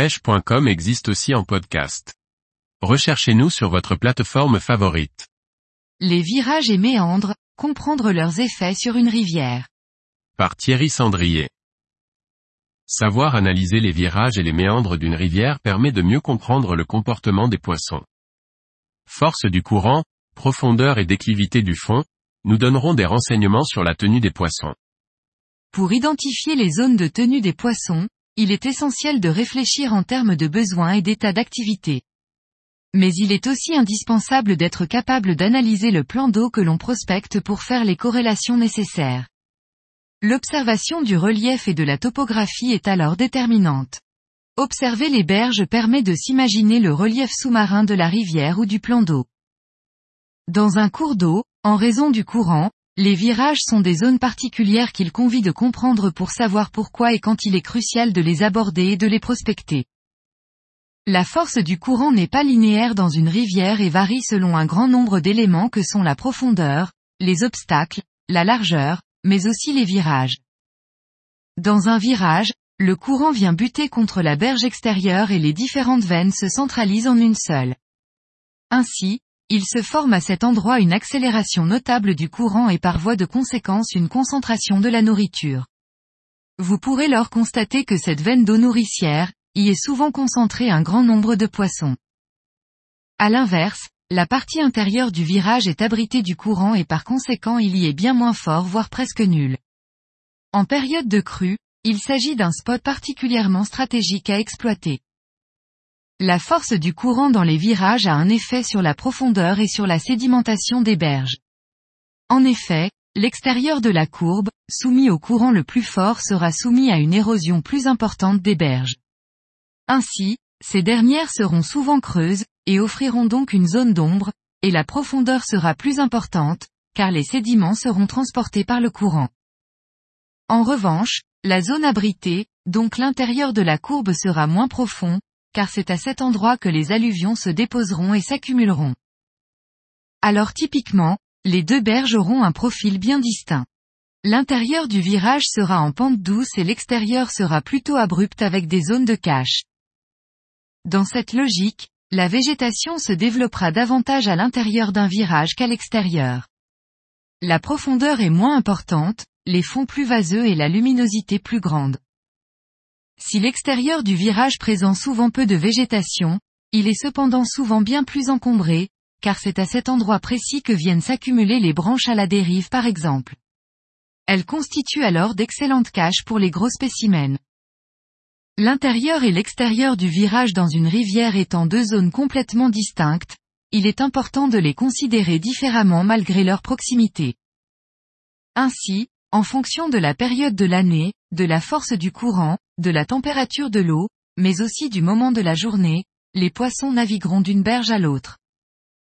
pêche.com existe aussi en podcast. Recherchez-nous sur votre plateforme favorite. Les virages et méandres, comprendre leurs effets sur une rivière. Par Thierry Sandrier. Savoir analyser les virages et les méandres d'une rivière permet de mieux comprendre le comportement des poissons. Force du courant, profondeur et déclivité du fond, nous donnerons des renseignements sur la tenue des poissons. Pour identifier les zones de tenue des poissons, il est essentiel de réfléchir en termes de besoins et d'état d'activité. Mais il est aussi indispensable d'être capable d'analyser le plan d'eau que l'on prospecte pour faire les corrélations nécessaires. L'observation du relief et de la topographie est alors déterminante. Observer les berges permet de s'imaginer le relief sous-marin de la rivière ou du plan d'eau. Dans un cours d'eau, en raison du courant, les virages sont des zones particulières qu'il convie de comprendre pour savoir pourquoi et quand il est crucial de les aborder et de les prospecter. La force du courant n'est pas linéaire dans une rivière et varie selon un grand nombre d'éléments que sont la profondeur, les obstacles, la largeur, mais aussi les virages. Dans un virage, le courant vient buter contre la berge extérieure et les différentes veines se centralisent en une seule. Ainsi, il se forme à cet endroit une accélération notable du courant et par voie de conséquence une concentration de la nourriture. Vous pourrez lors constater que cette veine d'eau nourricière, y est souvent concentré un grand nombre de poissons. À l'inverse, la partie intérieure du virage est abritée du courant et par conséquent il y est bien moins fort voire presque nul. En période de crue, il s'agit d'un spot particulièrement stratégique à exploiter. La force du courant dans les virages a un effet sur la profondeur et sur la sédimentation des berges. En effet, l'extérieur de la courbe, soumis au courant le plus fort sera soumis à une érosion plus importante des berges. Ainsi, ces dernières seront souvent creuses, et offriront donc une zone d'ombre, et la profondeur sera plus importante, car les sédiments seront transportés par le courant. En revanche, la zone abritée, donc l'intérieur de la courbe sera moins profond, car c'est à cet endroit que les alluvions se déposeront et s'accumuleront. Alors typiquement, les deux berges auront un profil bien distinct. L'intérieur du virage sera en pente douce et l'extérieur sera plutôt abrupt avec des zones de cache. Dans cette logique, la végétation se développera davantage à l'intérieur d'un virage qu'à l'extérieur. La profondeur est moins importante, les fonds plus vaseux et la luminosité plus grande. Si l'extérieur du virage présente souvent peu de végétation, il est cependant souvent bien plus encombré, car c'est à cet endroit précis que viennent s'accumuler les branches à la dérive par exemple. Elles constituent alors d'excellentes caches pour les gros spécimens. L'intérieur et l'extérieur du virage dans une rivière étant deux zones complètement distinctes, il est important de les considérer différemment malgré leur proximité. Ainsi, en fonction de la période de l'année, de la force du courant, de la température de l'eau, mais aussi du moment de la journée, les poissons navigueront d'une berge à l'autre.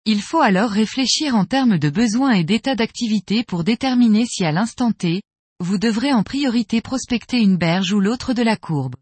Il faut alors réfléchir en termes de besoins et d'état d'activité pour déterminer si à l'instant T, vous devrez en priorité prospecter une berge ou l'autre de la courbe.